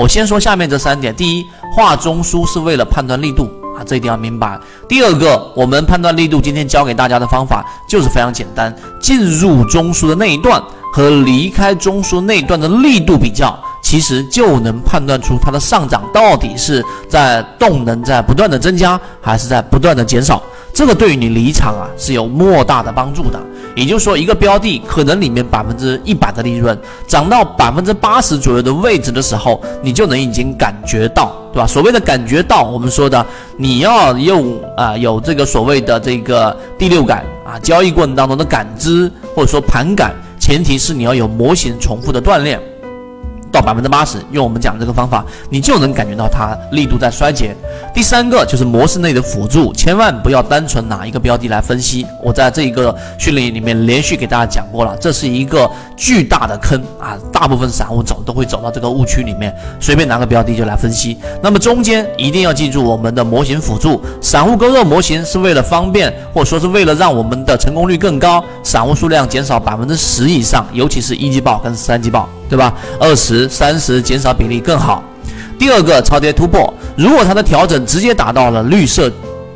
我先说下面这三点：第一，画中枢是为了判断力度啊，这一定要明白；第二个，我们判断力度，今天教给大家的方法就是非常简单，进入中枢的那一段和离开中枢那一段的力度比较。其实就能判断出它的上涨到底是在动能在不断的增加，还是在不断的减少。这个对于你离场啊是有莫大的帮助的。也就是说，一个标的可能里面百分之一百的利润涨到百分之八十左右的位置的时候，你就能已经感觉到，对吧？所谓的感觉到，我们说的你要用啊有这个所谓的这个第六感啊，交易过程当中的感知或者说盘感，前提是你要有模型重复的锻炼。到百分之八十，用我们讲的这个方法，你就能感觉到它力度在衰竭。第三个就是模式内的辅助，千万不要单纯拿一个标的来分析。我在这一个训练里面连续给大家讲过了，这是一个巨大的坑啊！大部分散户走都会走到这个误区里面，随便拿个标的就来分析。那么中间一定要记住我们的模型辅助，散户割肉模型是为了方便，或者说是为了让我们的成功率更高，散户数量减少百分之十以上，尤其是一级报跟三级报。对吧？二十三十减少比例更好。第二个超跌突破，如果它的调整直接达到了绿色，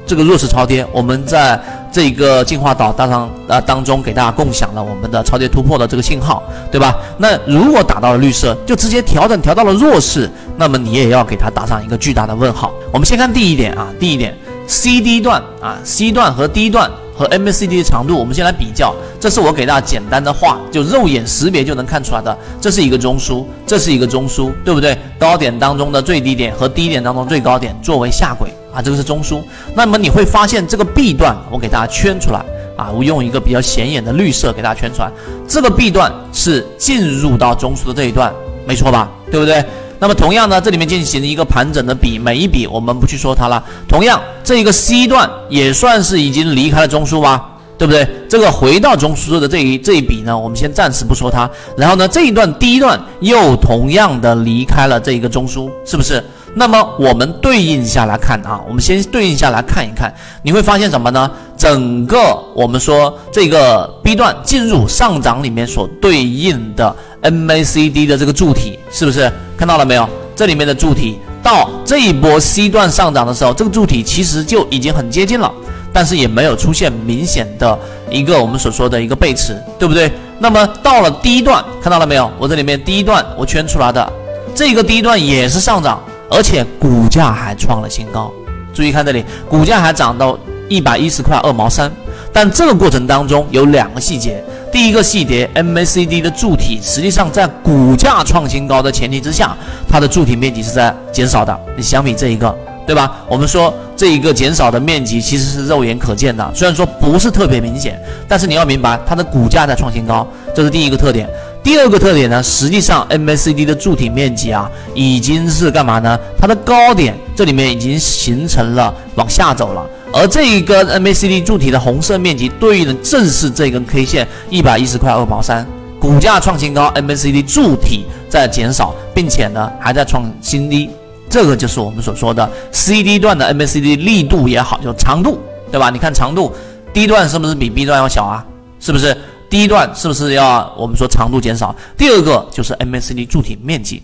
这个弱势超跌，我们在这个进化岛当上呃当中给大家共享了我们的超跌突破的这个信号，对吧？那如果达到了绿色，就直接调整调到了弱势，那么你也要给它打上一个巨大的问号。我们先看第一点啊，第一点，C D 段啊，C 段和 D 段。和 MACD 的长度，我们先来比较。这是我给大家简单的画，就肉眼识别就能看出来的。这是一个中枢，这是一个中枢，对不对？高点当中的最低点和低点当中最高点作为下轨啊，这个是中枢。那么你会发现这个 B 段，我给大家圈出来啊，我用一个比较显眼的绿色给大家圈出来。这个 B 段是进入到中枢的这一段，没错吧？对不对？那么同样呢，这里面进行一个盘整的比，每一笔我们不去说它了。同样，这一个 C 段也算是已经离开了中枢吧，对不对？这个回到中枢的这一这一笔呢，我们先暂时不说它。然后呢，这一段第一段又同样的离开了这一个中枢，是不是？那么我们对应下来看啊，我们先对应下来看一看，你会发现什么呢？整个我们说这个 B 段进入上涨里面所对应的 MACD 的这个柱体，是不是？看到了没有？这里面的柱体到这一波 C 段上涨的时候，这个柱体其实就已经很接近了，但是也没有出现明显的一个我们所说的一个背驰，对不对？那么到了第一段，看到了没有？我这里面第一段我圈出来的这个第一段也是上涨，而且股价还创了新高。注意看这里，股价还涨到一百一十块二毛三。但这个过程当中有两个细节。第一个细节，MACD 的柱体实际上在股价创新高的前提之下，它的柱体面积是在减少的。你相比这一个，对吧？我们说这一个减少的面积其实是肉眼可见的，虽然说不是特别明显，但是你要明白它的股价在创新高，这是第一个特点。第二个特点呢，实际上 MACD 的柱体面积啊，已经是干嘛呢？它的高点这里面已经形成了往下走了。而这一根 MACD 柱体的红色面积对应的正是这根 K 线一百一十块二毛三，股价创新高，MACD 柱体在减少，并且呢还在创新低，这个就是我们所说的 CD 段的 MACD 力度也好，就长度，对吧？你看长度，，D 段是不是比 B 段要小啊？是不是？第一段是不是要我们说长度减少？第二个就是 MACD 柱体面积。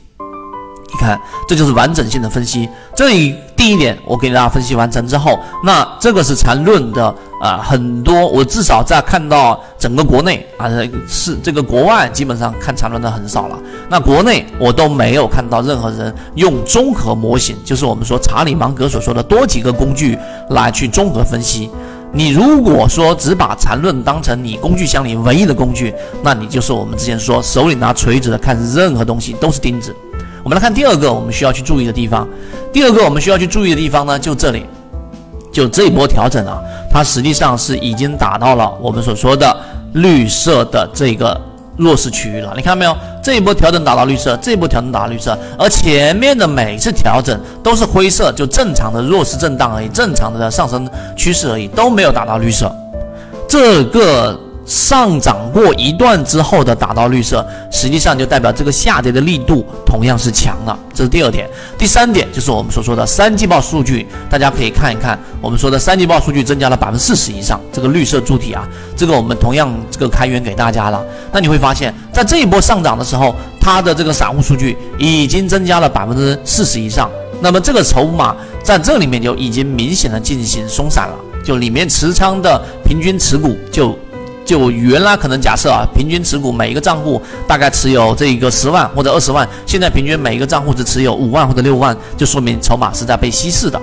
你看，这就是完整性的分析。这一第一点，我给大家分析完成之后，那这个是缠论的啊，很多我至少在看到整个国内啊，是这个国外基本上看缠论的很少了。那国内我都没有看到任何人用综合模型，就是我们说查理芒格所说的多几个工具来去综合分析。你如果说只把缠论当成你工具箱里唯一的工具，那你就是我们之前说手里拿锤子的看任何东西都是钉子。我们来看第二个我们需要去注意的地方。第二个我们需要去注意的地方呢，就这里，就这一波调整啊，它实际上是已经达到了我们所说的绿色的这个弱势区域了。你看到没有？这一波调整打到绿色，这一波调整打到绿色，而前面的每次调整都是灰色，就正常的弱势震荡而已，正常的上升趋势而已，都没有打到绿色。这个。上涨过一段之后的打到绿色，实际上就代表这个下跌的力度同样是强的。这是第二点。第三点就是我们所说的三季报数据，大家可以看一看，我们说的三季报数据增加了百分之四十以上，这个绿色柱体啊，这个我们同样这个开源给大家了。那你会发现在这一波上涨的时候，它的这个散户数据已经增加了百分之四十以上，那么这个筹码在这里面就已经明显的进行松散了，就里面持仓的平均持股就。就原来可能假设啊，平均持股每一个账户大概持有这一个十万或者二十万，现在平均每一个账户只持有五万或者六万，就说明筹码是在被稀释的。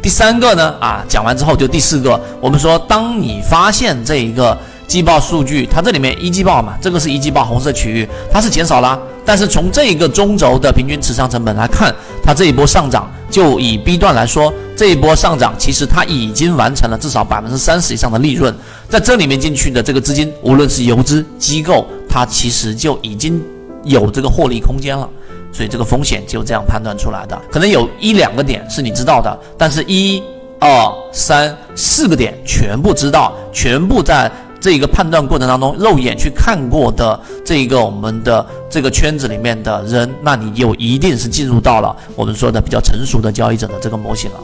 第三个呢，啊，讲完之后就第四个，我们说，当你发现这一个季报数据，它这里面一季报嘛，这个是一季报红色区域，它是减少了，但是从这一个中轴的平均持仓成本来看，它这一波上涨，就以 B 段来说。这一波上涨，其实它已经完成了至少百分之三十以上的利润，在这里面进去的这个资金，无论是游资机构，它其实就已经有这个获利空间了，所以这个风险就这样判断出来的。可能有一两个点是你知道的，但是一、二、三、四个点全部知道，全部在。这一个判断过程当中，肉眼去看过的这一个我们的这个圈子里面的人，那你就一定是进入到了我们说的比较成熟的交易者的这个模型了。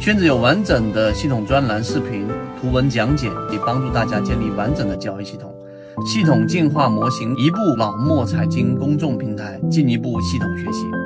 圈子有完整的系统专栏、视频、图文讲解，以帮助大家建立完整的交易系统。系统进化模型，一步老墨财经公众平台，进一步系统学习。